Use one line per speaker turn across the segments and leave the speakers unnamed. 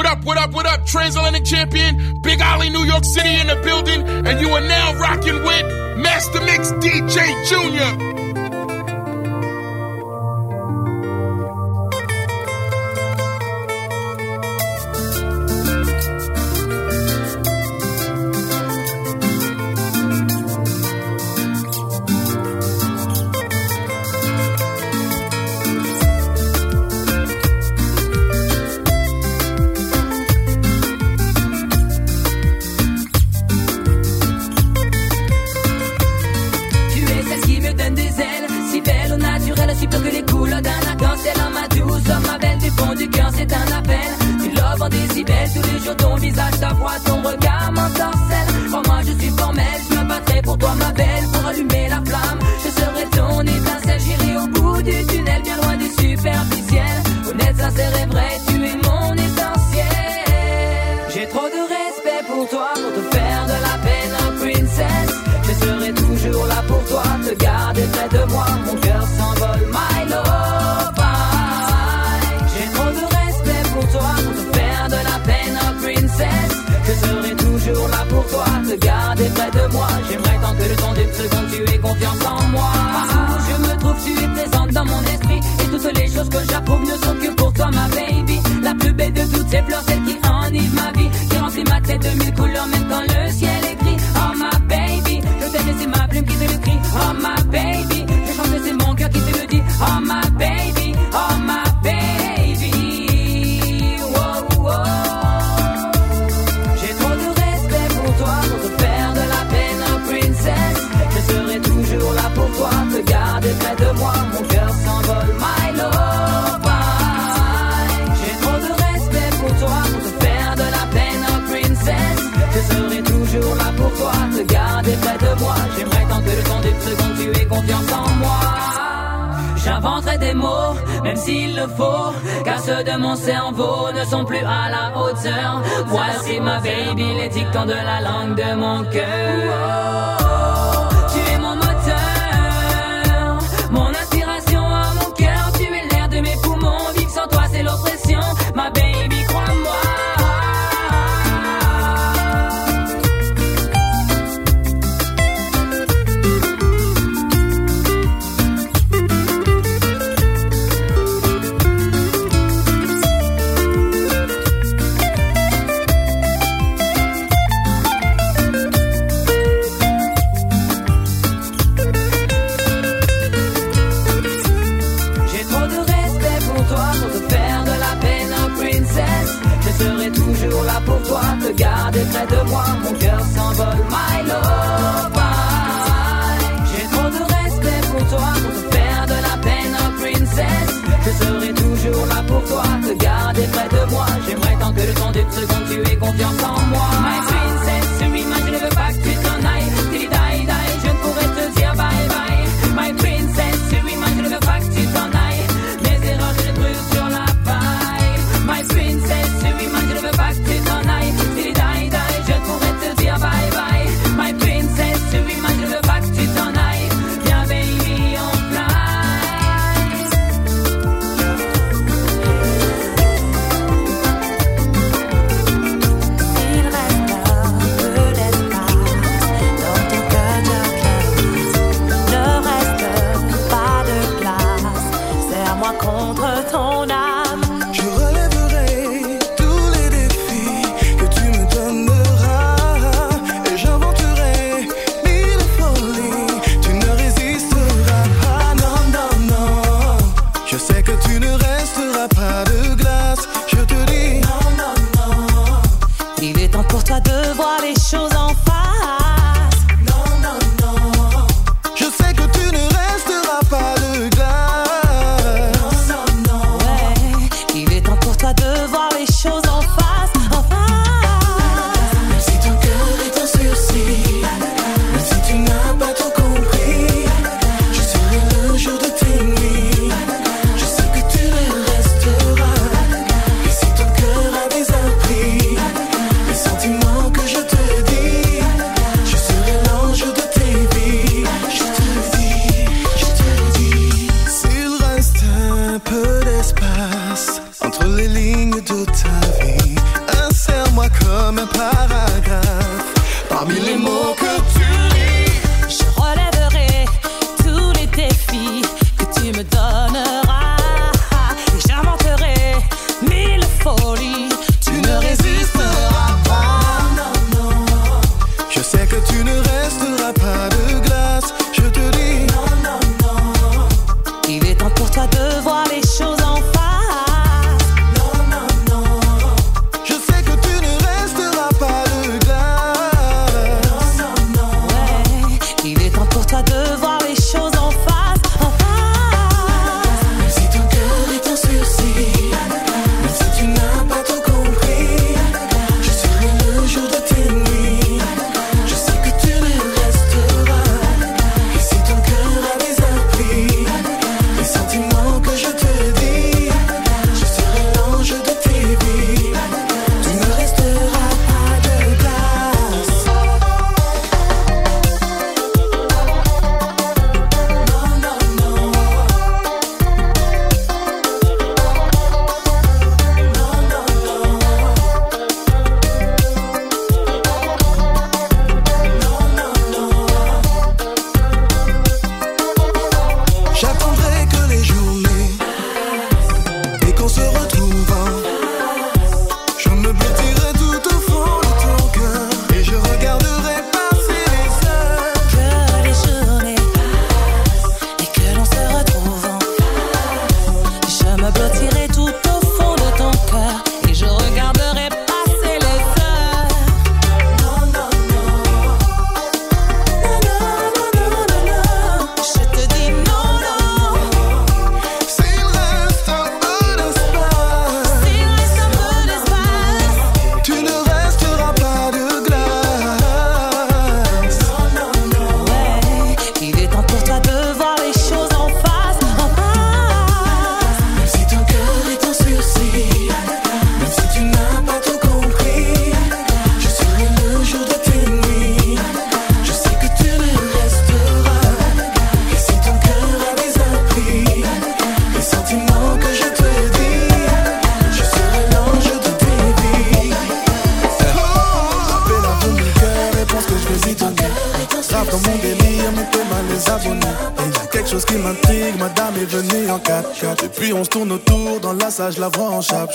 What up, what up, what up? Transatlantic champion, Big Ollie, New York City in the building, and you are now rocking with Master Mix DJ Junior.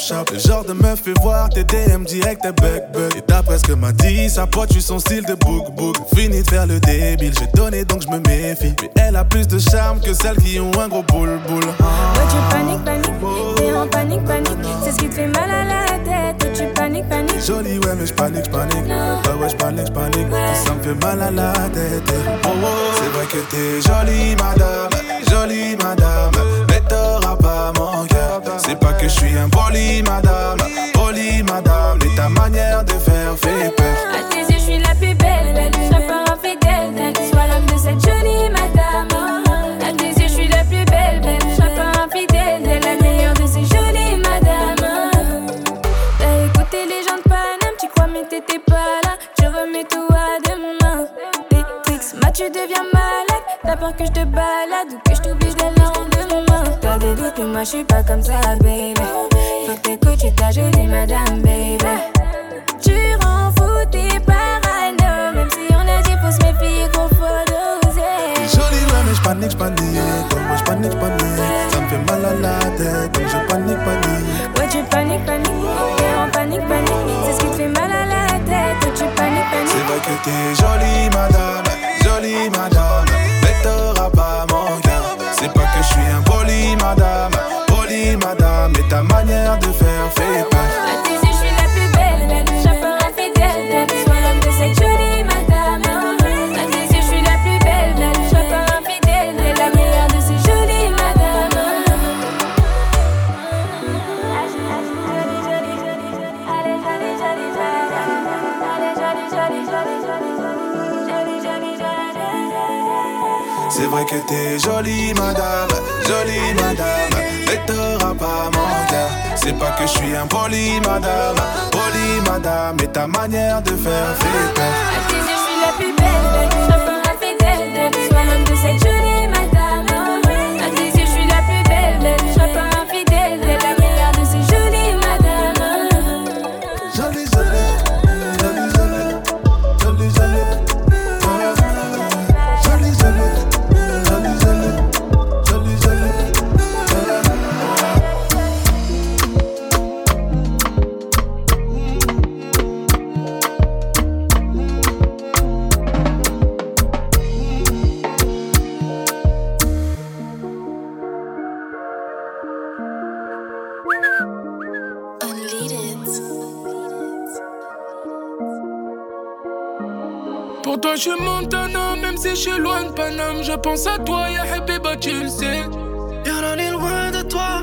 Le genre de meuf fait voir tes DM direct, tes bug bug. Et d'après ce que m'a dit, sa pote, tu son style de book book. Fini de faire le débile, j'ai donné donc je me méfie. Mais elle a plus de charme que celles qui ont un gros boule boule.
Ouais, tu paniques, paniques, t'es en panique, panique. C'est ce qui te fait mal à la tête. Ouais, tu paniques, paniques.
Joli, ouais, mais j'panique, j'panique. Ouais, ouais, j'panique, j'panique. Ça me fait mal à la tête. Oh, oh. C'est vrai que t'es jolie, madame. Jolie, madame. Mais t'auras pas cœur. C'est pas que je suis un poli, madame. Poli, madame. Mais ta manière de faire fait peur.
À tes yeux, je suis la plus belle. belle. Je serai pas infidèle. Sois l'homme de cette jolie madame. À tes yeux, je suis la plus belle. belle. Je serai pas infidèle. T'es la meilleure de ces jolies madames. T'as écouté les gens de Paname. Tu crois, mais t'étais pas là. Tu remets tout à demain. Tricks, ma tu deviens malade. T'as peur que je te balade ou que je lendemain. Doutes, mais moi je suis pas comme ça, baby. Faut que t'écoutes, je ta jolie madame, baby. Tu rends fou tes parano Même si on a dit faut se méfier qu'on faut doser
Jolie, mais j'panique, j'panique. Ouais, ouais, j'panique, j'panique. Ça me fait mal à la tête. Je panique, panique.
Ouais tu paniques, paniques T'es en panique, panique C'est ce qui te fait mal à la tête tu paniques,
C'est
paniques
vrai que t'es jolie, madame, jolie, madame. C'est pas que je suis un poli, madame, poli, madame. Mais ta manière de faire fait peur. Vrai que t'es jolie, madame, jolie, madame. Mais t'auras pas mon cœur. C'est pas que je suis un poli, madame, poli, madame. Mais ta manière de faire fait peur.
Je suis la plus belle. Je pas infidèle, Sois l'homme de cette jolie Je
pense à toi, ya Habiba, tu le sais.
Y'a est loin de toi,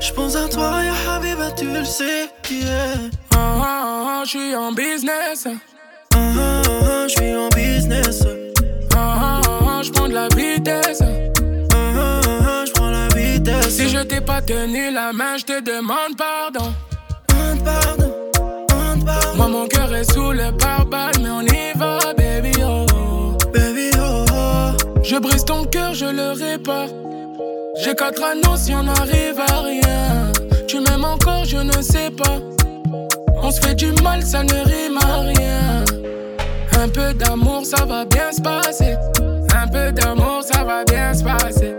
Je pense à toi, ya Habiba, tu le sais. Yeah.
Ah, ah, ah, je suis en business.
Ah, ah, ah, je suis en business.
Ah, ah, ah, je prends de la vitesse.
Ah, ah, ah, je prends la vitesse.
Si je t'ai pas tenu la main, je te demande pardon.
Demande pardon, demande pardon.
Moi, mon cœur est sous le pare-balles, mais on y va, baby, Je brise ton cœur, je le répare. J'ai quatre anneaux si on n'arrive à rien. Tu m'aimes encore, je ne sais pas. On se fait du mal, ça ne rime à rien. Un peu d'amour, ça va bien se passer. Un peu d'amour, ça va bien se passer.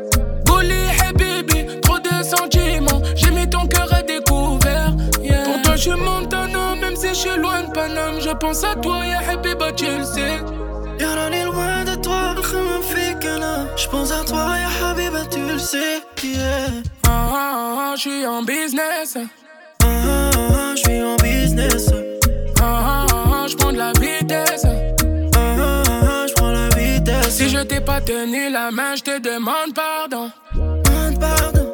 Bully, hey baby, trop de sentiments. J'ai mis ton cœur à découvert. yeah. Pour toi, je suis Montana, même si je suis loin de Paname. Je pense à toi, ya Habiba, tu le sais.
Je pense à toi, ya Habiba, tu le sais. Yeah.
Ah, ah, ah, ah, je suis en business.
Ah, ah, ah, je suis en business.
Ah, ah, ah, je prends de la vitesse.
Ah, ah, ah, je prends la vitesse.
Si je t'ai pas tenu la main, je te demande pardon.
Demande pardon,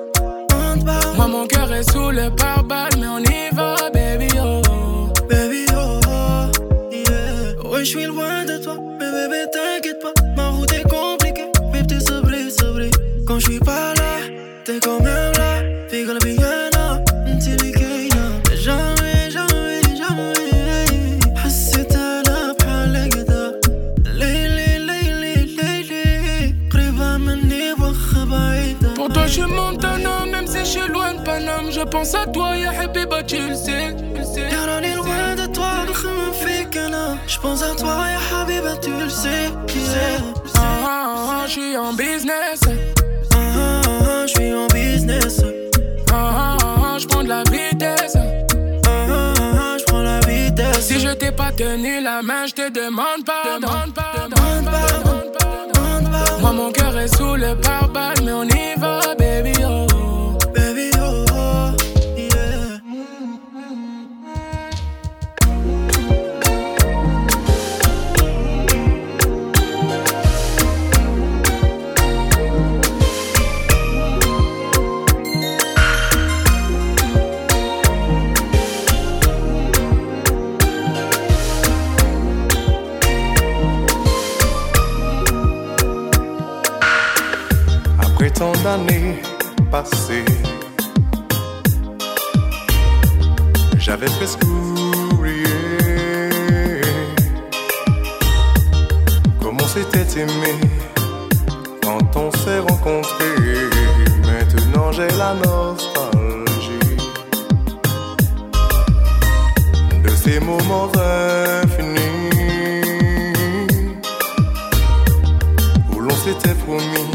demande pardon.
Moi, mon cœur est sous le pare-balles, mais on y
je
pense à toi, ya Habiba, tu le sais.
Carole est loin de toi, le chemin fait que Je pense à toi, ya Habiba, tu le sais. Qui c'est
ah, ah ah ah, je suis en business.
Ah ah ah, ah je suis en business.
Ah ah ah, ah je prends de la vitesse. Si je t'ai pas tenu la main, je te demande
pas.
Moi, mon cœur est sous le pare-balles, mais on y va.
J'avais presque oublié comment c'était aimé quand on s'est rencontrés. Maintenant j'ai la nostalgie de ces moments infinis où l'on s'était promis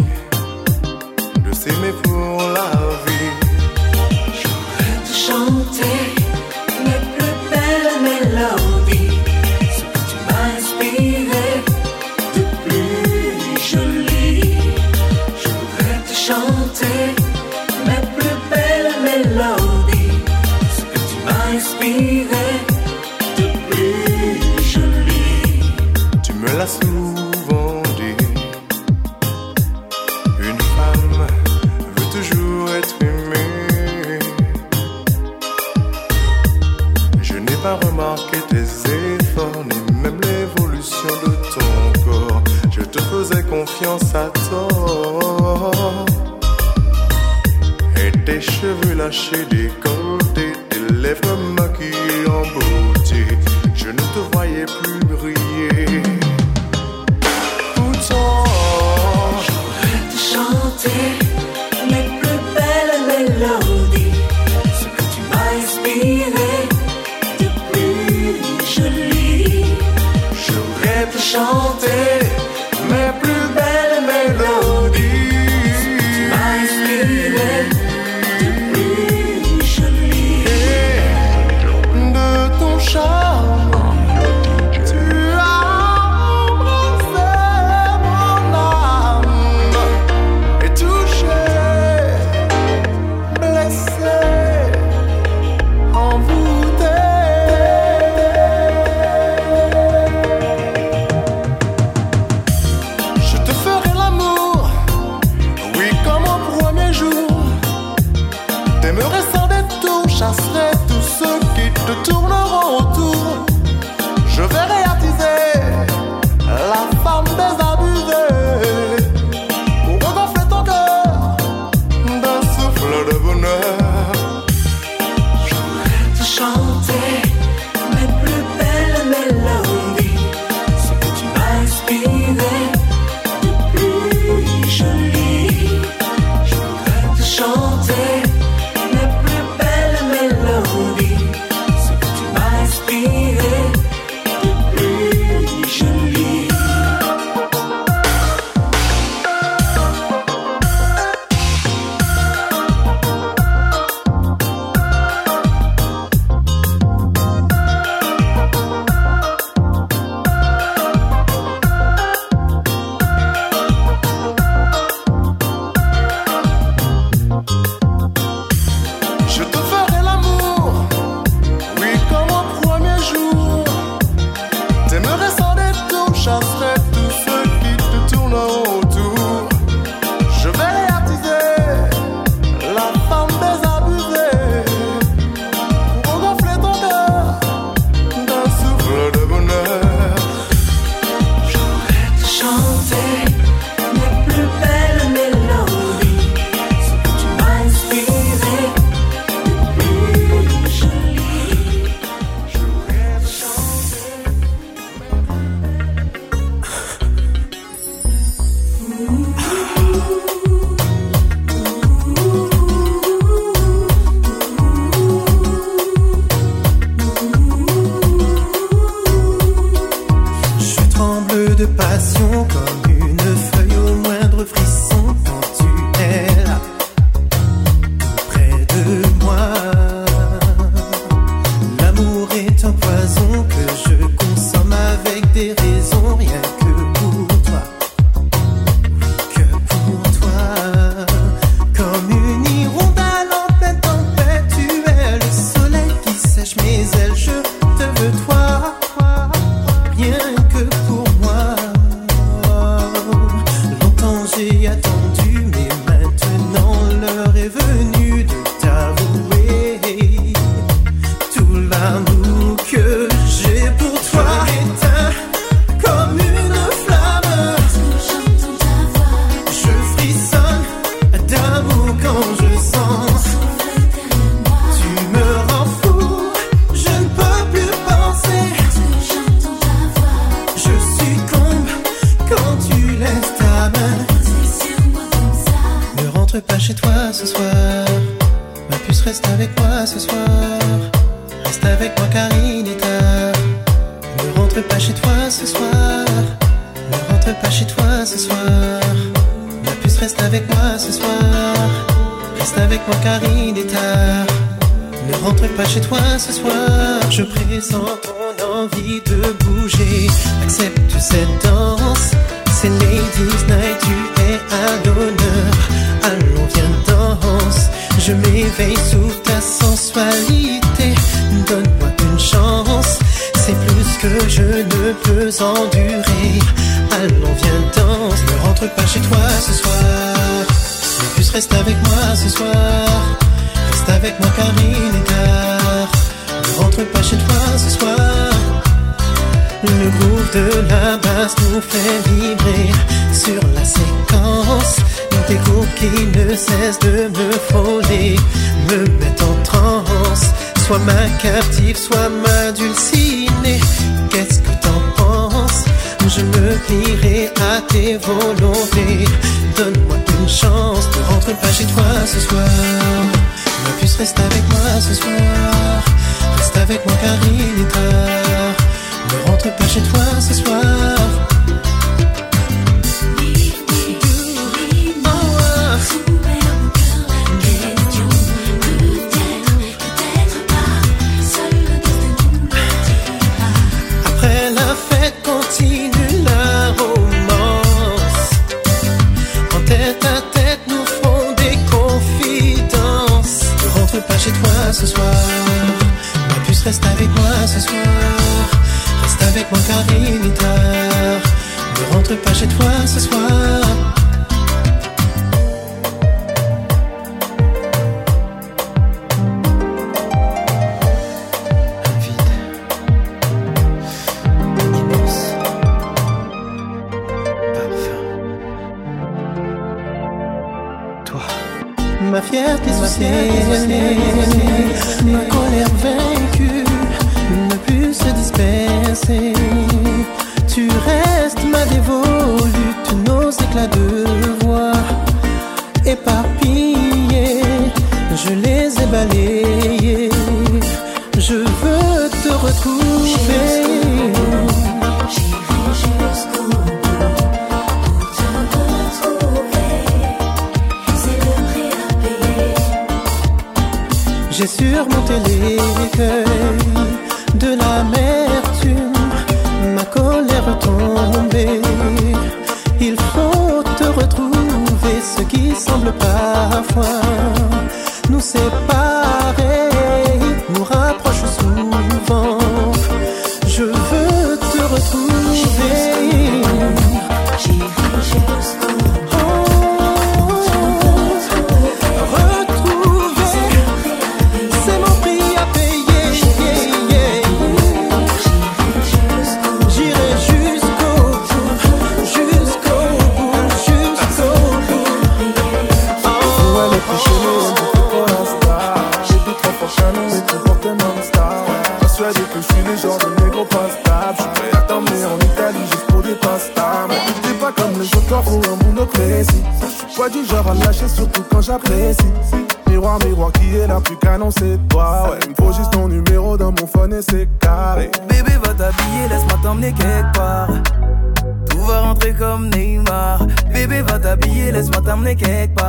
Reste avec moi car il est tard. Ne rentre pas chez toi ce soir. Je pressens ton envie de bouger. Accepte cette danse. C'est Ladies Night, tu es à l'honneur. Allons, viens, danse. Je m'éveille sous ta sensualité. Donne-moi une chance. C'est plus que je ne peux endurer. Allons, viens, danse. Ne rentre pas chez toi ce soir. Plus reste avec moi ce soir. Reste avec moi car il est tard. Ne rentre pas chez toi ce soir. Le groove de la basse nous fait vibrer sur la séquence. Des groupes qui ne cessent de me frôler, me mettent en transe. Soit ma captive, soit ma dulcinée. Qu'est-ce que Je me plierai à tes volontés. Donne-moi une chance, ne rentre pas chez toi ce soir. Ma puce reste avec moi ce soir. Reste avec moi car il est tard. Ne rentre pas chez toi ce soir. Reste avec moi ce soir. Reste avec moi car il est tard. Ne rentre pas chez toi ce soir. Un vide immense, parfum. Toi, ma fierté ce qui semble parfois. Nous séparer, c'est
toi Ouais, il me faut juste ton numéro dans mon phone et c'est carré
Bébé va t'habiller, laisse-moi t'emmener quelque part. Tout va rentrer comme Neymar. Bébé va t'habiller, laisse-moi t'amener quelque part.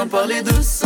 Sans parler de.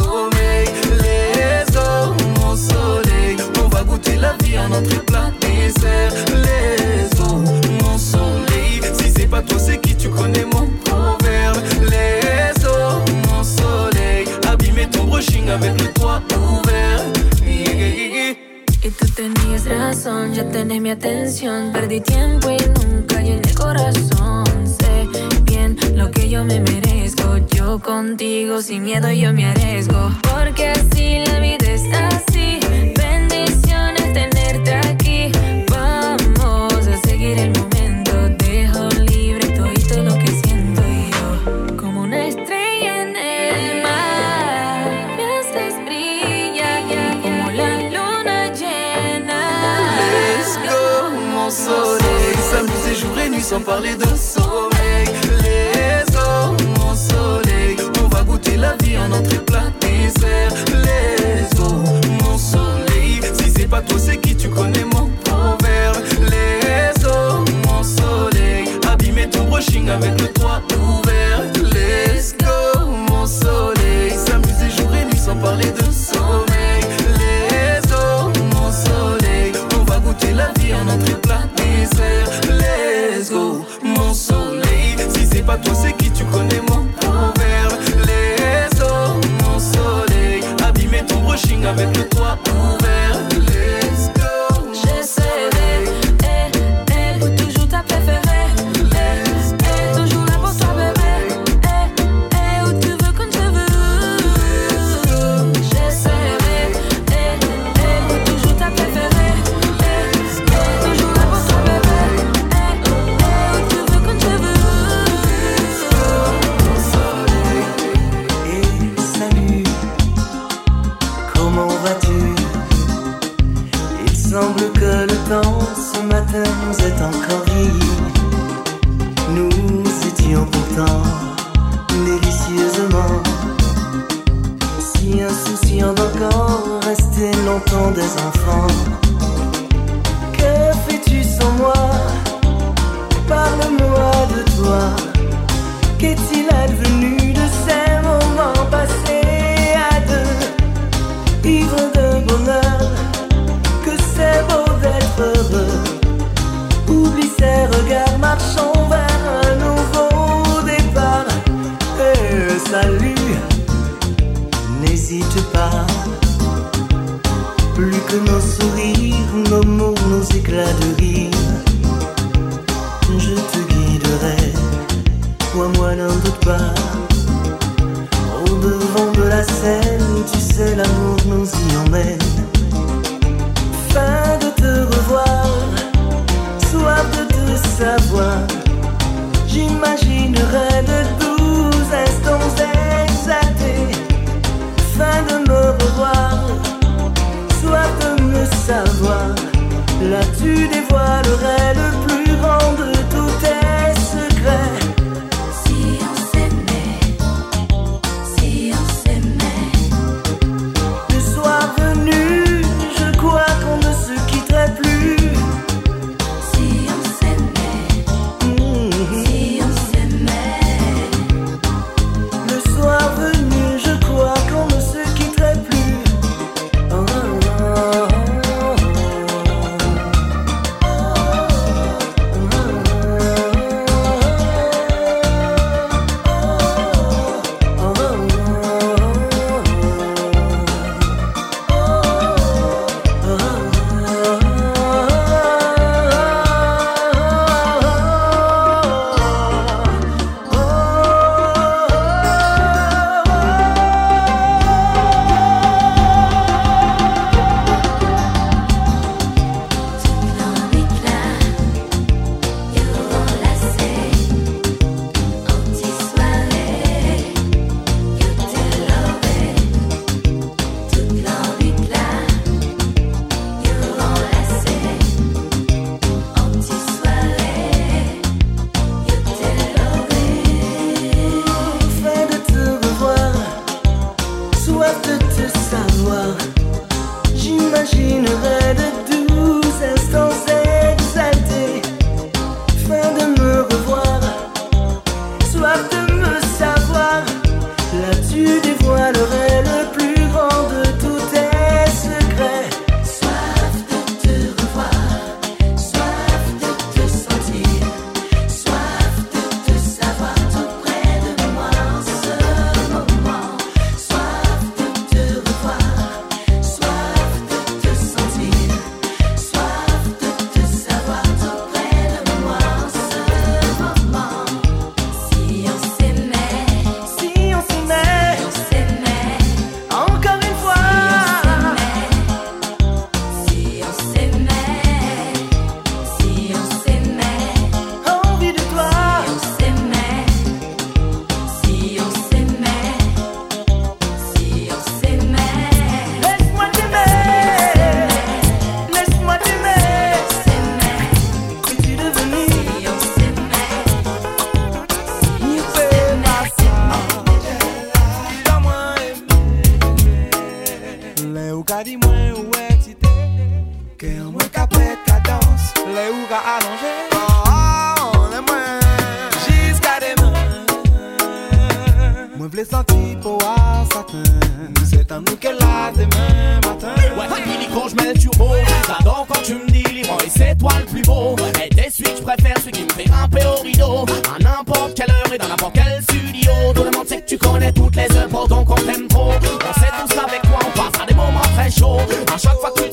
Tu connais
toutes les œuvres, donc on t'aime trop. On sait tous avec toi, on passe à des moments très chauds. À chaque fois que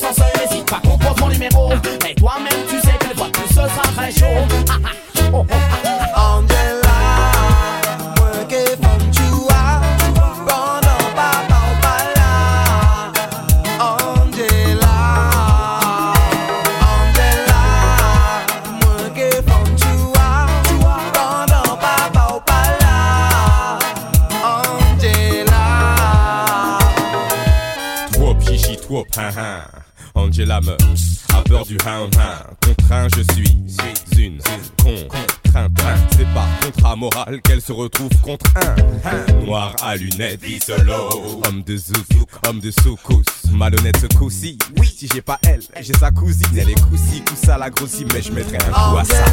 se retrouve contre un noir à lunettes, solo. Homme de zouk, homme de soukous, malhonnête ce coup-ci. Oui, si j'ai pas elle, j'ai sa cousine. Elle est coussi, ça la grossit, mais je mettrai un coup à ça.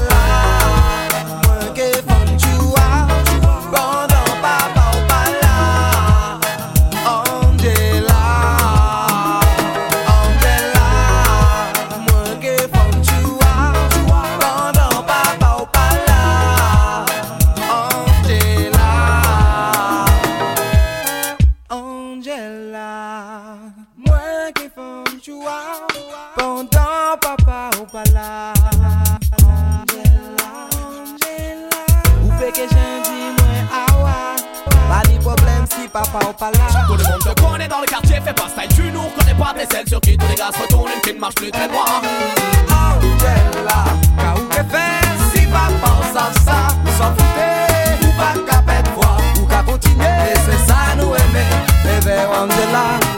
Pas, t'es celle sur qui tous les gars se retournent, une qui ne marche plus très droit.
Angela, qu'à où que faire si papa savent ça, s'en foutait, ou pas qu'à pète fois, ou qu'à continuer, et c'est ça nous aimer, bébé Angela.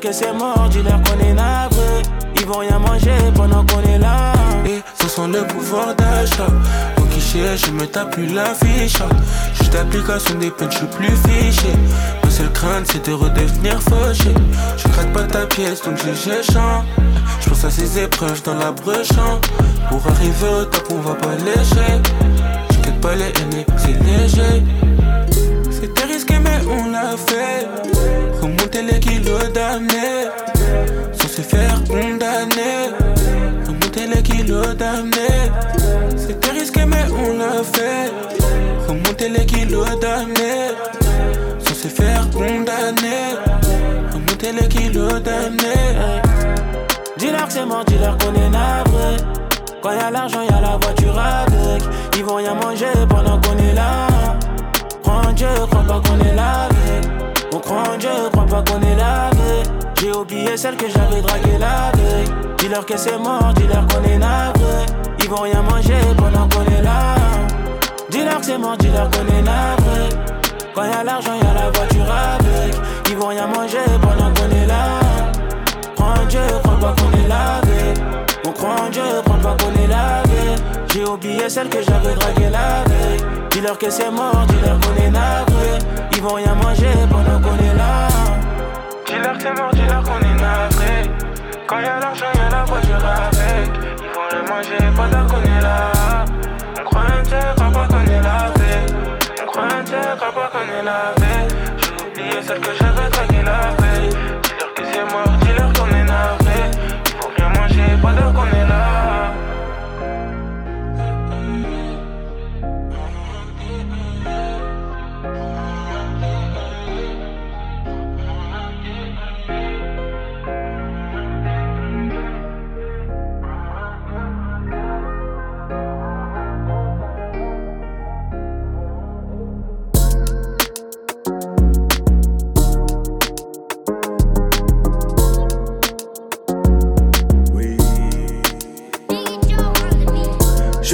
Que c'est mort, dis-leur qu'on est navré. Ils vont rien manger pendant qu'on est là.
Et ce sont le pouvoir d'achat. Au guichet, je me tape plus la fiche. Juste l'application des peines, je suis plus fiché. Ma seule crainte, c'est de redevenir fauché. Je craque pas ta pièce, donc j'ai chant. Je pense à ces épreuves dans la brèche. Pour arriver au top, on va pas léger. Je pas les haines, c'est léger. C'était risqué, mais on l'a fait. D'années sans se faire condamner. Remonter les kilos d'années. C'était risqué, mais on l'a fait. Remonter les kilos d'années sans se faire condamner. Remonter les kilos d'années.
Dis-leur que c'est mort, dis-leur qu'on est navré. Quand y'a l'argent, y'a la voiture avec. Ils vont rien manger pendant qu'on est là. Prends Dieu, crois pas qu'on est lavé. On croit en Dieu, crois pas qu'on est lavé. J'ai oublié celle que j'avais draguée la veille. Dis-leur que c'est mort, dis-leur qu'on est navré. Ils vont rien manger pendant qu'on est là. Dis-leur que c'est mort, dis-leur qu'on est navré. Quand y'a l'argent, y'a la voiture avec. Ils vont rien manger pendant qu'on est là. En Dieu, crois pas qu'on est lavé. On croit en Dieu, crois pas qu'on est lavé. J'ai oublié celle que j'avais draguée la veille. Dis-leur que c'est mort, dis-leur qu'on est navré. Ils vont rien manger pendant qu'on est là.
Dis-leur que c'est mort, dis-leur qu'on est navré. Quand y'a l'argent, y'a la voiture avec. Ils vont rien manger pendant qu'on est là. On croit un Dieu, croit pas qu'on est lavé. On croit un Dieu, croit pas qu'on est lavé. J'ai oublié celle que j'avais draguée la manger pendant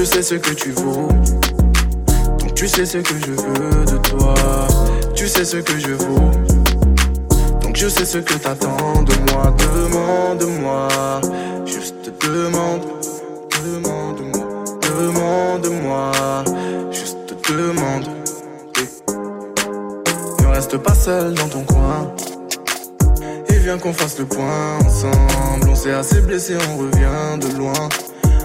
Je sais ce que tu vaux. Donc tu
Tu sais ce que je veux de toi, tu sais ce que je vaux. Donc je sais ce que t'attends de moi, demande-moi, juste demande, demande-moi, demande-moi, juste demande. Ne reste pas seul dans ton coin. Et viens qu'on fasse le point ensemble. On s'est assez blessé, on revient de loin.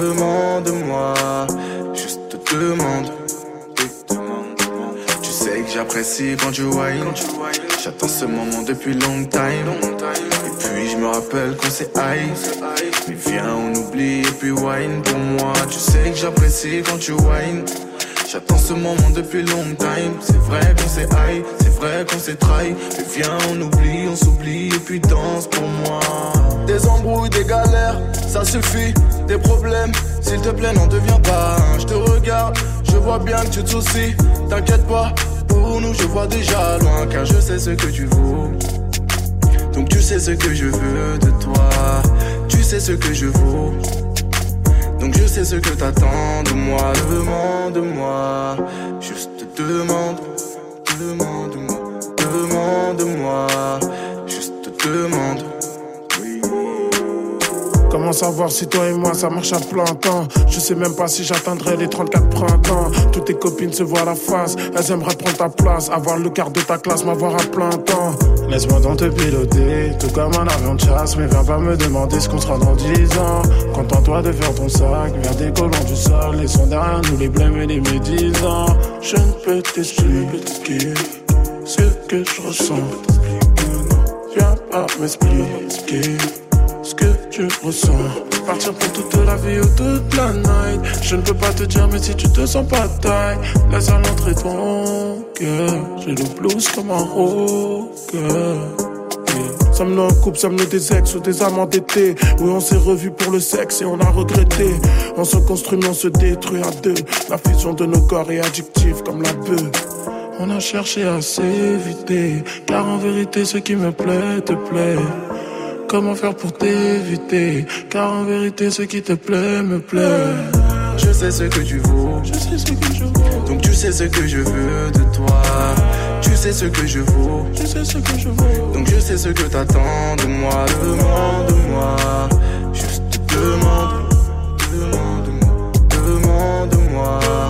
Demande-moi. Juste demande. Tu sais que j'apprécie quand tu whine. J'attends ce moment depuis long time. Et puis je me rappelle qu'on s'est high. Mais viens, on oublie et puis wine pour moi. Tu sais que j'apprécie quand tu whine. J'attends ce moment depuis long time. C'est vrai qu'on s'est high, c'est vrai qu'on s'est trahi. Mais viens, on oublie, on s'oublie et puis danse pour moi. Des embrouilles, des galères, ça suffit. Des problèmes, s'il te plaît, n'en deviens pas. Je te regarde, je vois bien que tu te soucies. T'inquiète pas, pour nous, je vois déjà loin. Car je sais ce que tu vaux. Donc tu sais ce que je veux de toi. Tu sais ce que je vaux. Donc je sais ce que t'attends de moi, demande-moi, juste demande, demande-moi, demande-moi, juste demande.
Comment savoir si toi et moi ça marche à plein temps? Je sais même pas si j'atteindrai les 34 printemps. Toutes tes copines se voient la face. Elles aimeraient prendre ta place Avoir le quart de ta classe, m'avoir à plein temps. Laisse-moi donc te piloter Tout comme un avion de chasse. Mais viens pas me demander ce qu'on sera dans 10 ans. Contente-toi de faire ton sac Vers des colons du sol. Laissons derrière nous les blêmes et les médisants. Je ne peux t'expliquer Ce que je ressens. Viens pas m'expliquer que tu ressens. Partir pour toute la vie ou toute la night. Je ne peux pas te dire, mais si tu te sens pas taille, laisse à l'entrée ton cœur. J'ai le blues comme un rocker. Sommes-nous en couple, sommes-nous des ex ou des amants d'été Oui, on s'est revus pour le sexe et on a regretté. On se construit, mais on se détruit à deux. La fusion de nos corps est addictive comme la bœuf. On a cherché à s'éviter, car en vérité, ce qui me plaît te plaît. Comment faire pour t'éviter. Car en vérité ce qui te plaît me plaît.
Je sais ce que tu vaux.
Je sais ce que je vaux.
Donc tu sais ce que je veux de toi. Tu sais ce que je vaux.
Je sais ce que je vaux.
Donc je sais ce que t'attends de moi. Demande-moi. Juste demande Demande-moi. Demande-moi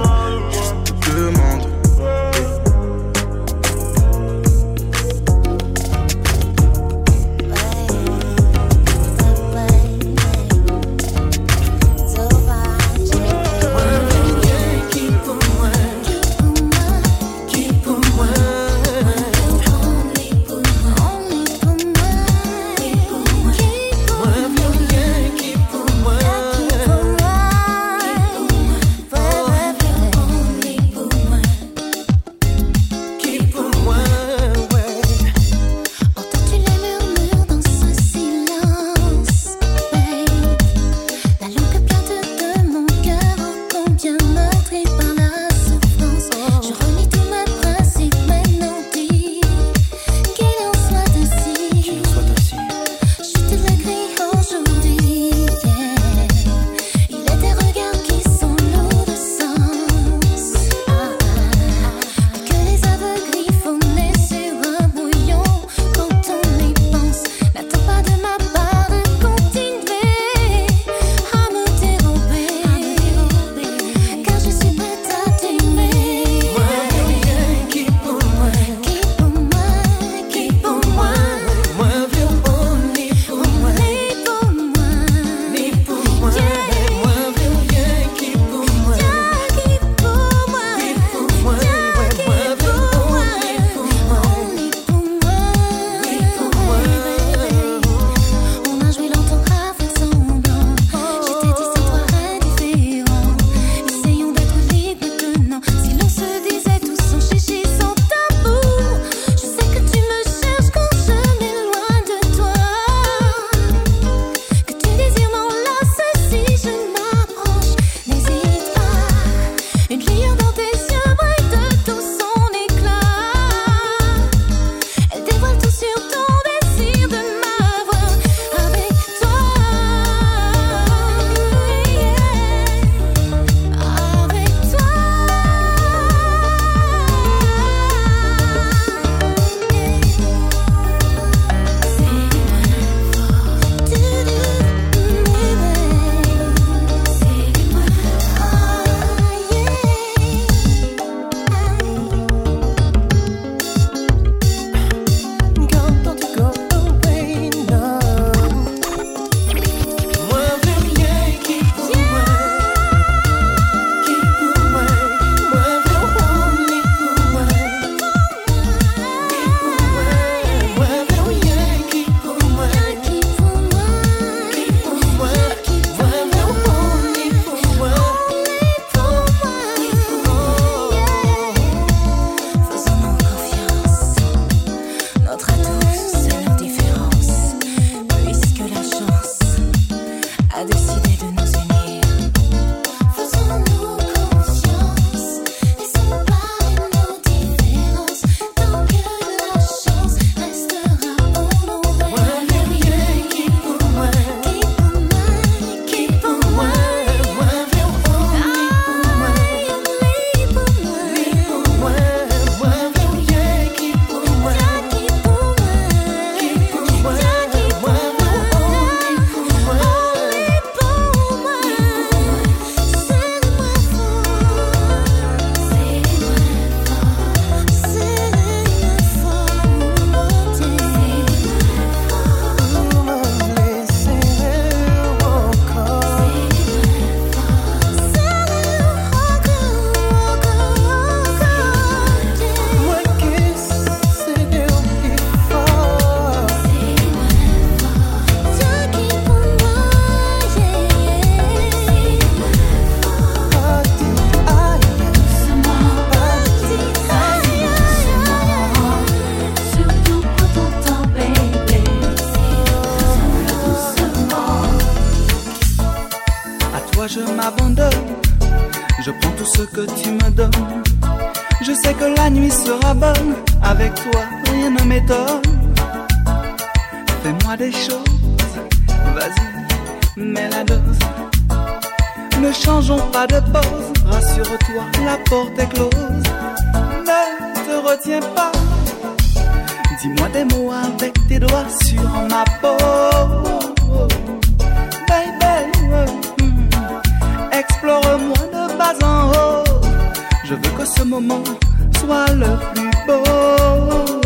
Ne te retiens pas. Dis-moi des mots avec tes doigts sur ma peau. Baby, mm, explore-moi de bas en haut. Je veux que ce moment soit le plus beau.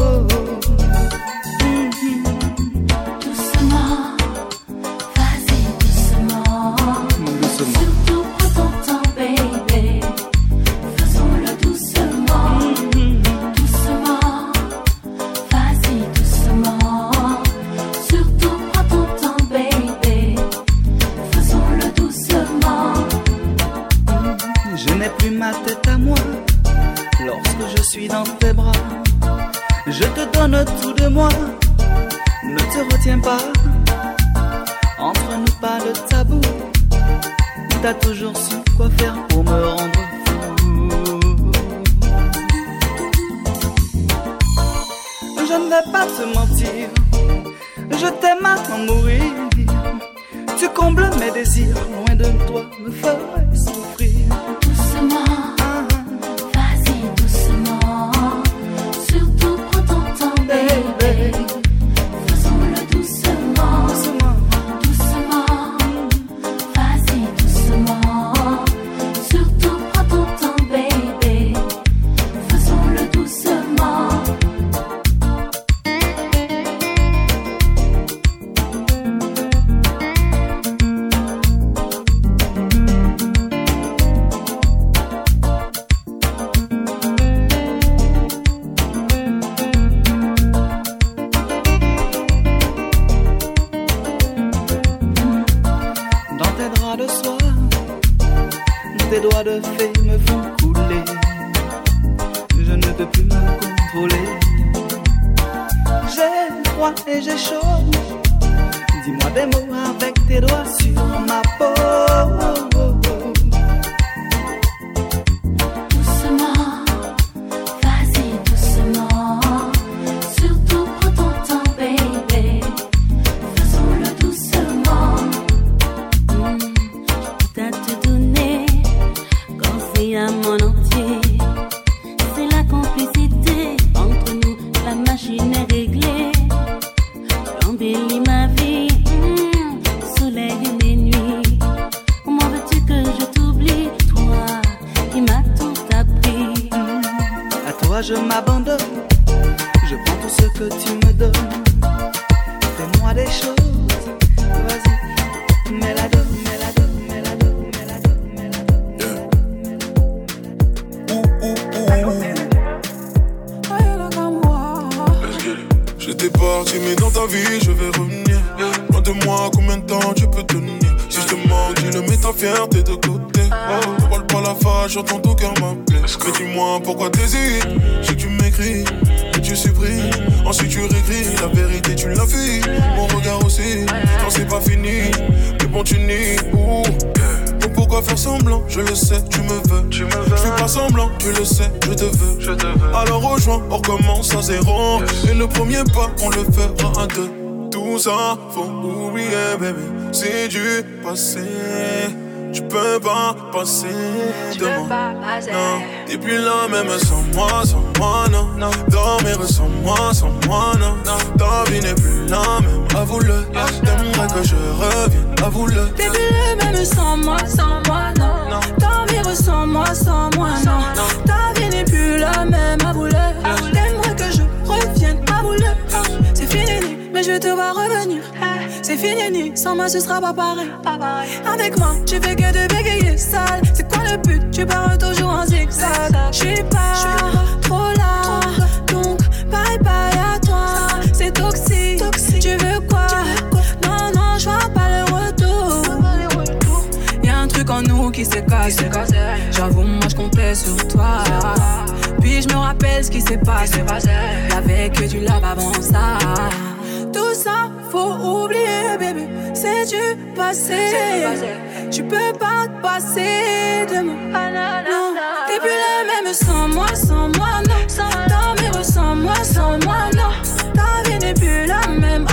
Je m'abandonne. Je prends tout ce que tu me donnes. Fais-moi des choses. Vas-y, mets la dose, mets la dose, mets la dose, mets la dose, mets la dose.
J'étais parti, mais dans ta vie, je vais revenir. Loin de moi, combien de temps tu peux tenir? Si je te manque, dis-le, mets ta fierté de côté. Ne parle pas la face, j'entends ton cœur m'appeler. Mais dis-moi pourquoi t'hésites. Ensuite tu réécris, la vérité tu l'as fui. Mon regard aussi, non c'est pas fini. Mais bon, tu nies. ouh. Donc pourquoi faire semblant? Je le sais, tu me veux. Tu me veux. Je fais pas semblant, tu le sais, je te veux. Je te veux. Alors rejoins, on recommence à zéro. Et le premier pas, on le fera à deux. Tout ça, faut oublier, baby. C'est du passé. Tu peux pas passer de moi. Non, t'es plus là même sans moi, sans moi, non. Dormir sans moi, sans moi, non. Ta vie n'est plus la même, avoue-le. T'aimerais que je revienne, avoue-le.
T'es plus le même sans moi, sans moi, non. T'envires sans moi, sans moi, non. Ta vie n'est plus la même, avoue-le. T'aimerais que je revienne, avoue-le. C'est fini, mais je te vois revenir. C'est fini, sans moi ce sera pas pareil. Avec moi, tu fais que de bégayer sale. C'est quoi le but? Tu pars toujours en zigzag. J'suis pas qui s'est cassé. J'avoue, moi je comptais sur toi. Puis je me rappelle ce qui s'est passé. Y'avait que du lave avant ça. Tout ça, faut oublier, bébé. C'est du passé. Tu peux pas te passer de moi. T'es plus la même sans moi, sans moi, non. T'as mes sans moi,
sans moi, non. Ta vie n'est plus la même.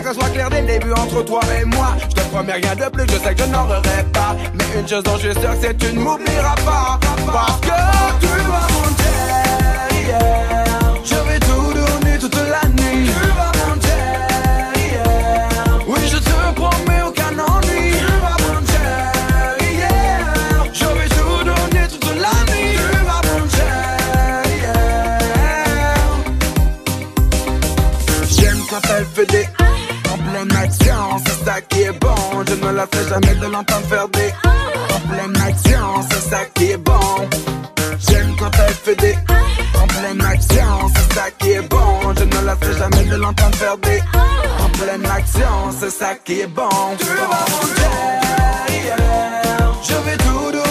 Que
ça soit clair dès le début entre toi et moi. Je te promets rien de plus, je sais que je n'en rêverai pas. Mais une chose dont je suis sûr, c'est que tu ne m'oublieras pas. Parce que tu m'as monter. me la fais jamais de l'entendre faire des En pleine action, c'est ça qui est bon. J'aime quand elle fait des En pleine action, c'est ça qui est bon. Je ne la fais jamais de l'entendre faire des En pleine action, c'est ça qui est bon. Tu vas mon Je vais tout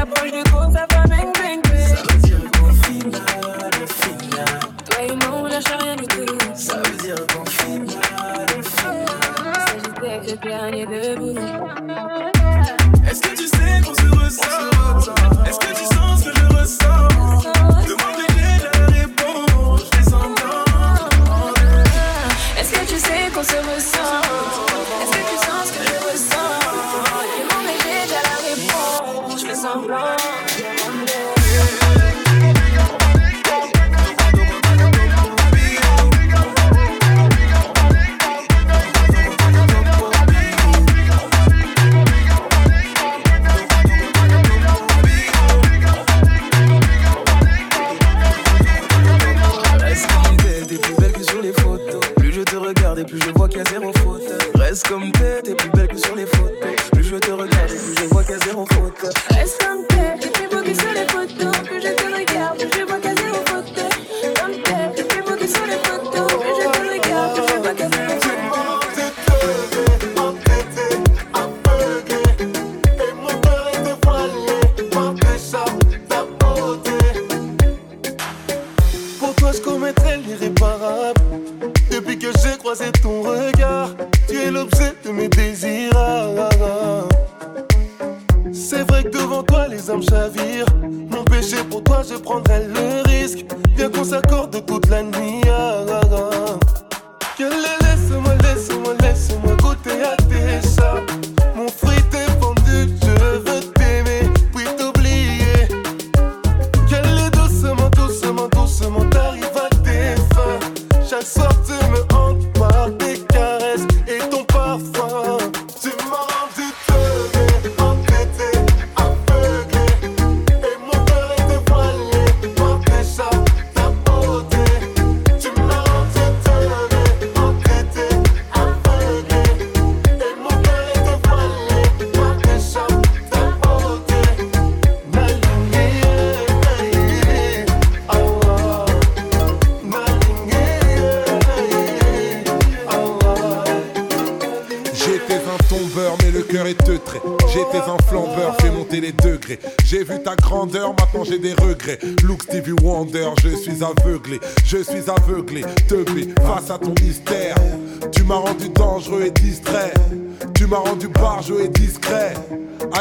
la
poche de
gros, ça
va bang bang bang. Ça veut dire qu'on finit là, le finit là. Toi et moi, on lâche rien du tout. Ça veut dire
qu'on
finit là, le
finit là. Sagittaire, le dernier debout.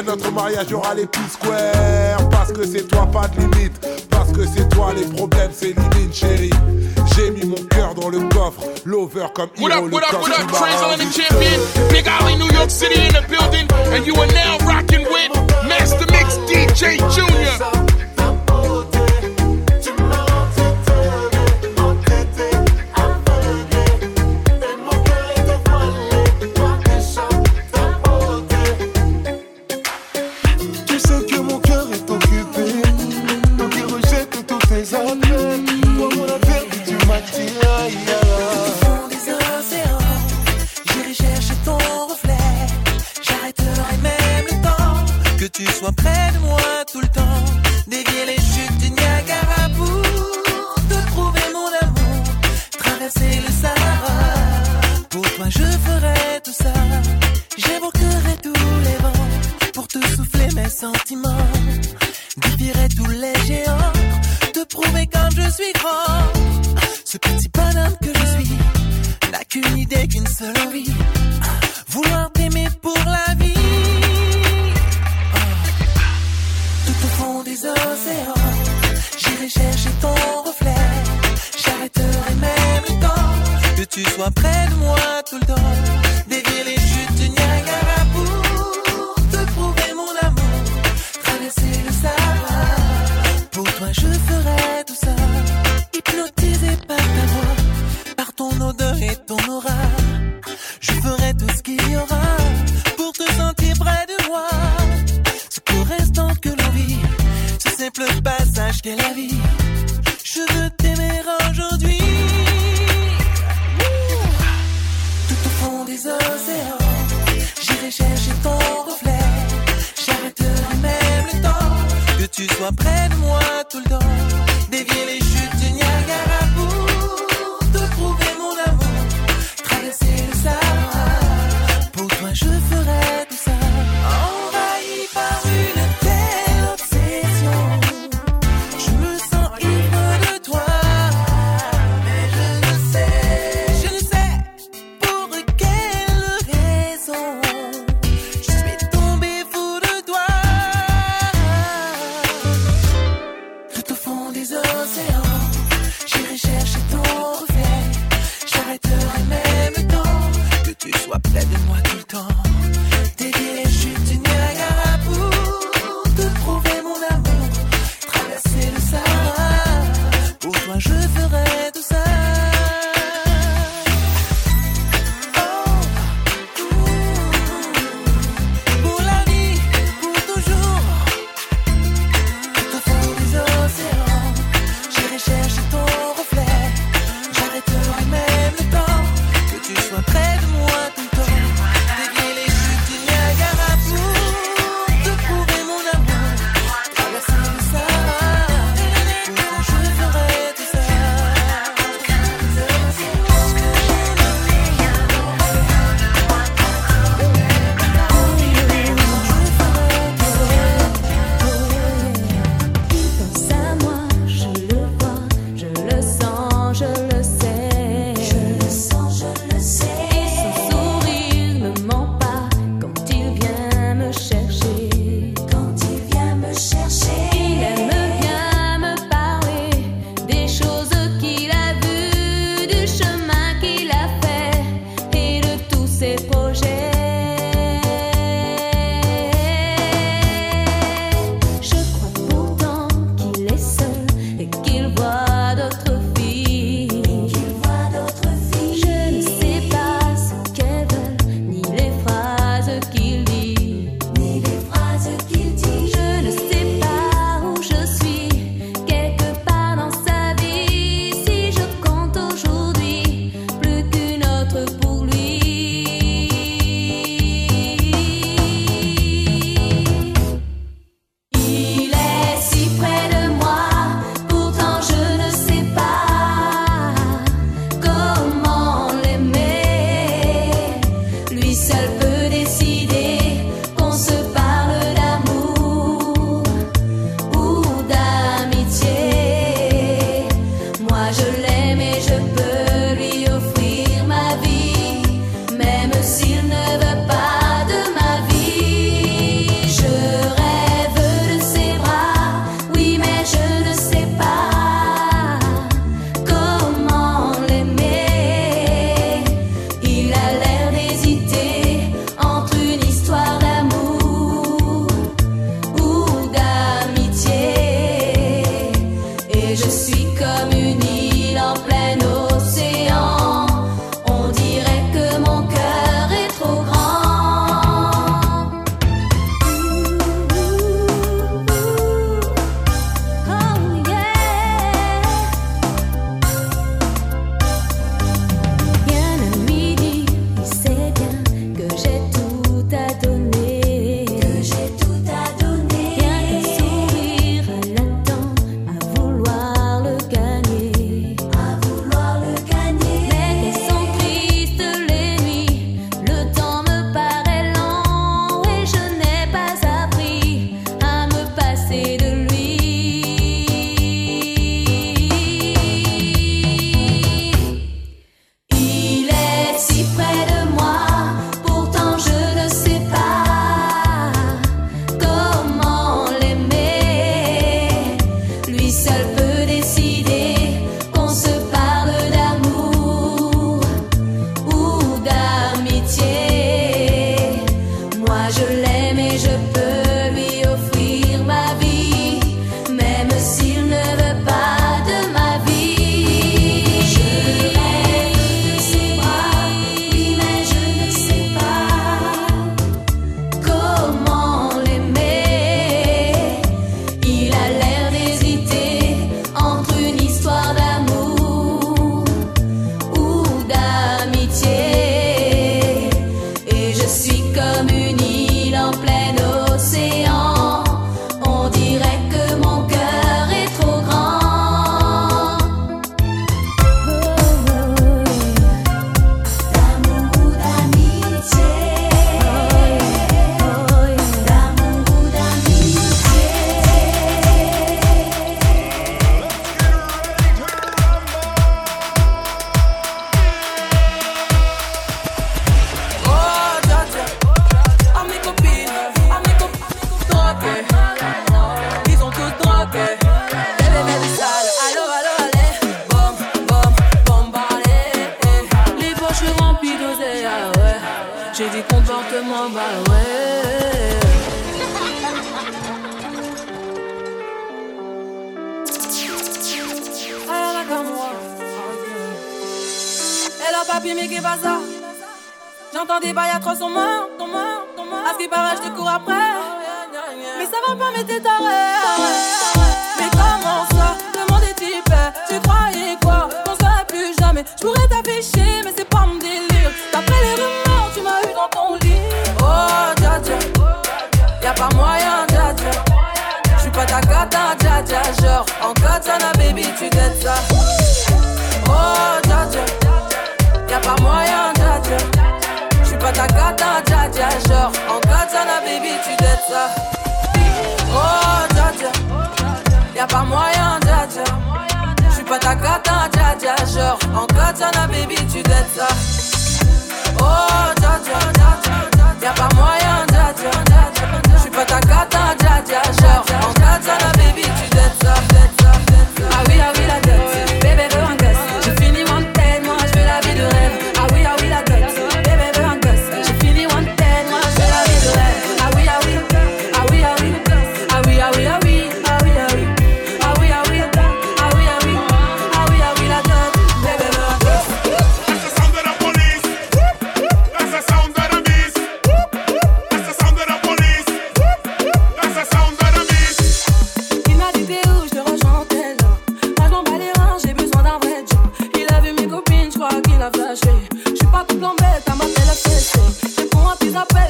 Notre mariage, aura les petits squares. Parce que c'est toi, pas de limite. Parce que c'est toi, les problèmes s'éliminent, chérie. J'ai mis mon cœur dans le coffre. L'over comme
What up, what up, what up, Trey's on the champion. Big Ollie, New York City in the building. And you are now rocking with Master Mix DJ Junior.
mais je
t'afficher, mais c'est pas mon délire. D'après les rumeurs, tu m'as eu dans ton lit. Oh, dja dja, y'a pas moyen, dja dja. J'suis pas ta gata, dja dja. Genre, en katana, baby, tu t'aides ça. Oh, dja dja, y'a pas moyen, dja dja. J'suis pas ta gata, dja dja. Genre, en katana, baby, tu t'aides ça. Oh, dja dja, y'a pas moyen, dja dja pas ta cata, dja dja, genre. En katana, baby, tu dettes ça. Oh, dja dja dja dja Y'a pas moyen, dja dja dja dja J'suis pas ta cata, dja dja, genre. En katana, baby, tu up at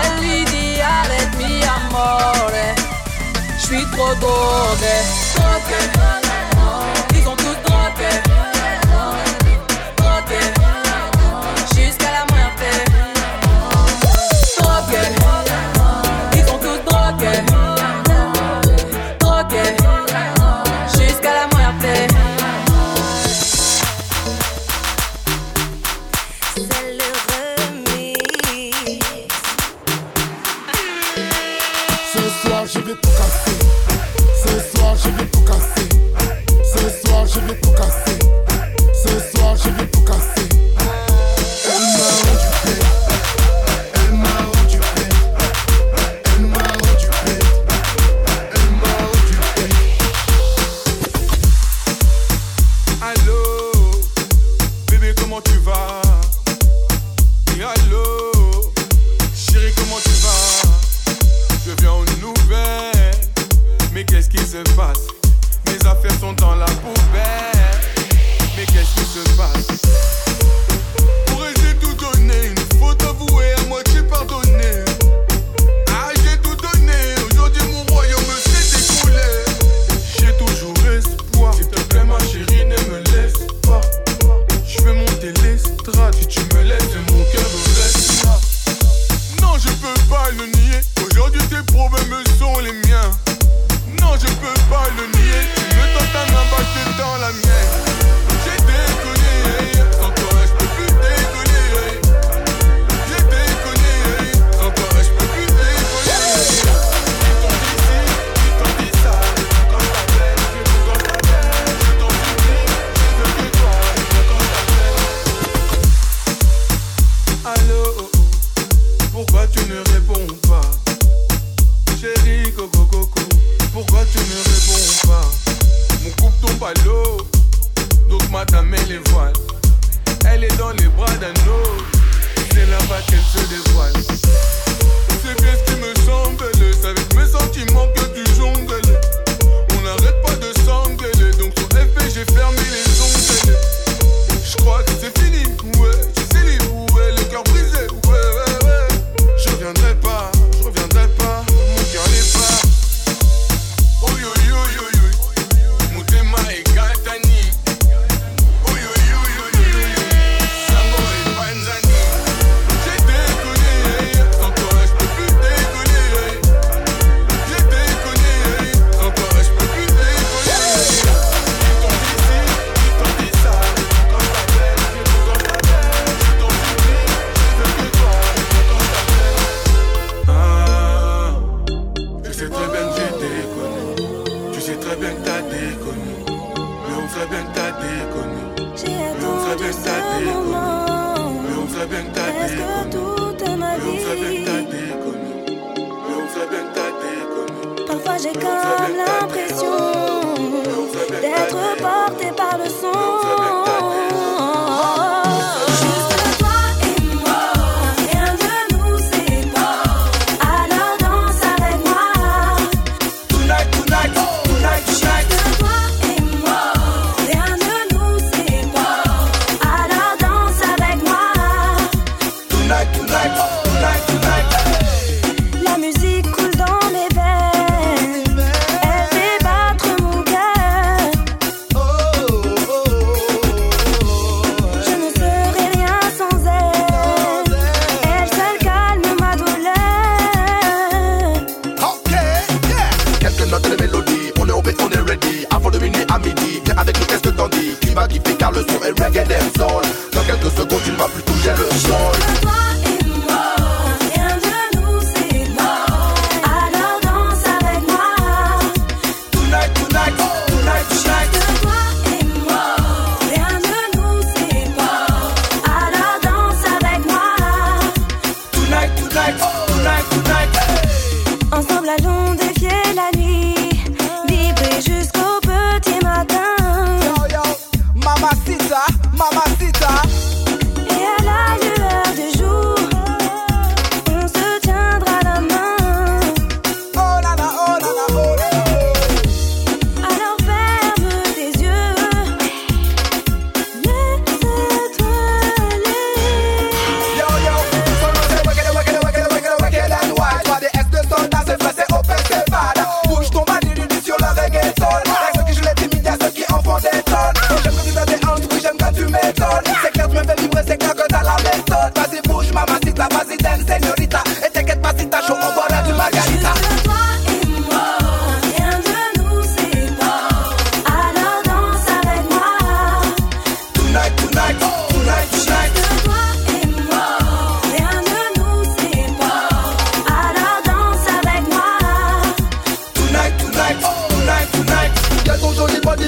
è l'ideale è mio amore. Suis trop gobe.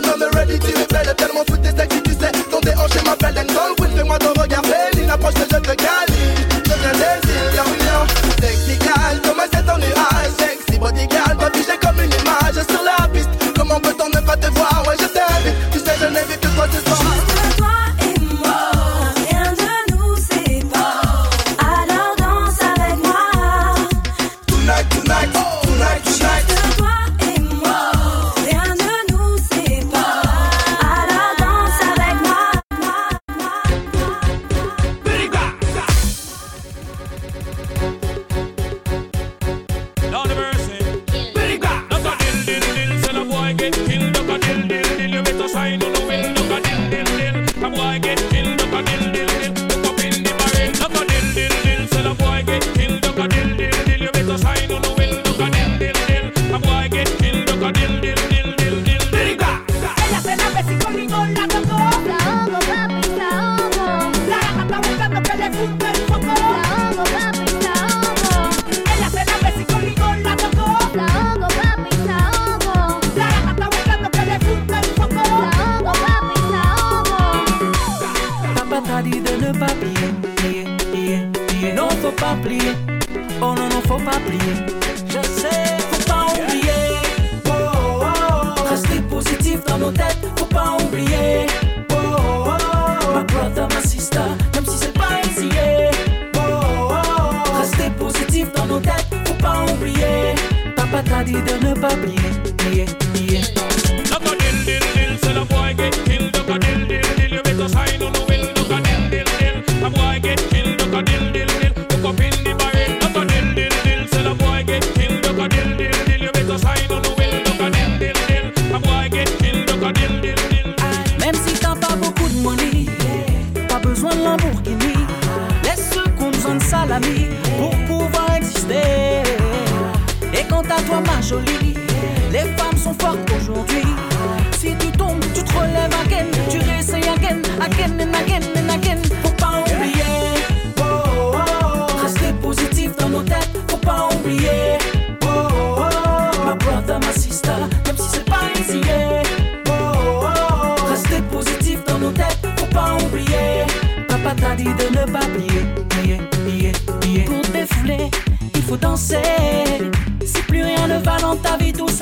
si
me
ready, tu
me
plais. J'ai tellement sous tes sexy, tu sais. Ton déhanché m'appelle Denzel Will, fais-moi ton regard, Lina, approche que je te
cale.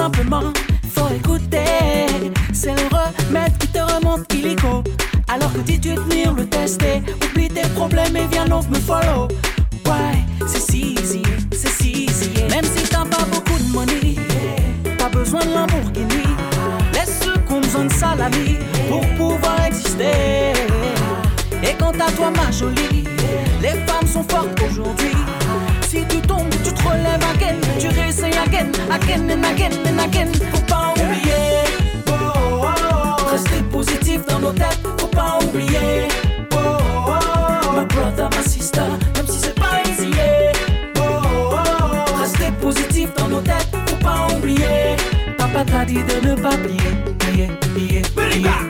Simplement, faut écouter. C'est le remède qui te remonte illico. Alors que dis-tu tenir le tester, oublie tes problèmes et viens donc me follow. Ouais, c'est si easy, c'est si easy. Même si t'as pas beaucoup de money, pas besoin de Lamborghini. Laisse ceux qu'on besoin de salami pour pouvoir exister. Et quant à toi, ma jolie, les femmes sont fortes réessayes again, again and again and again. Faut pas oublier, oh, oh, oh. rester positif dans nos têtes. Faut pas oublier, oh, oh, oh. my brother, ma sister, même si c'est pas easy. Oh, oh, oh. rester positif dans nos têtes. Faut pas oublier, papa t'a dit de ne pas plier, plier, plier, plier.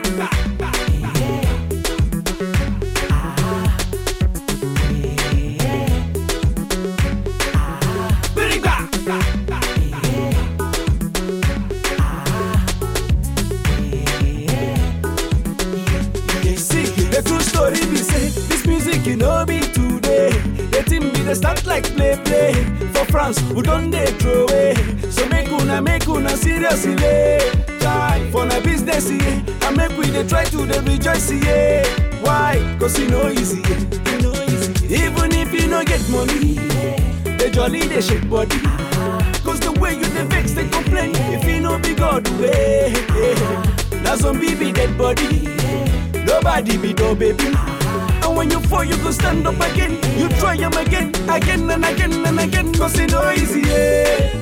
Una seriously. Try for na business yeah. and make we dey try to dey rejoice yeah. Why? Cause e no easy. yeah. No easy. Even if you no get money, they jolly dey shake body. Ah. Cause the way you dey vex dey complain if you no be God way. Ah. Na zombie be dead body. Nobody be no baby. Ah. And when you fall, you go stand up again. You try them again, again and again and again. Cause it no easy, yeah.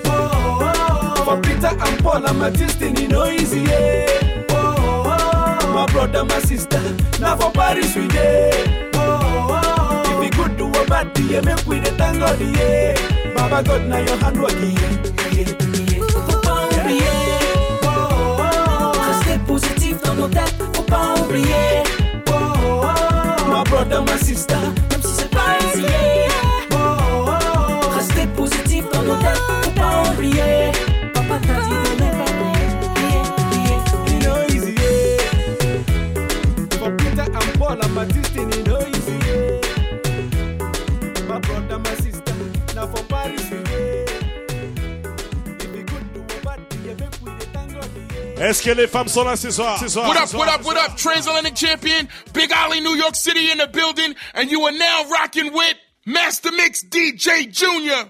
Oh, oh, oh. For Peter and Paul and my destiny, no easy, yeah. Oh, oh, oh. My brother, my sister, now for Paris we dey. Oh, oh, oh. If we good do a bad yeah, make we dey thank God, yeah. Baba God, now your hand working, yeah.
Faut pas oublier, oh, oh, oh. rester positif dans nos têtes. Faut pas oublier, oh, oh, oh.
My brother, my sister,
Est-ce que les femmes sont là ce soir? Ce soir,
What up, what up, what up? Transatlantic champion, Big Ollie, New York City in the building, and you are now rocking with Master Mix DJ Junior.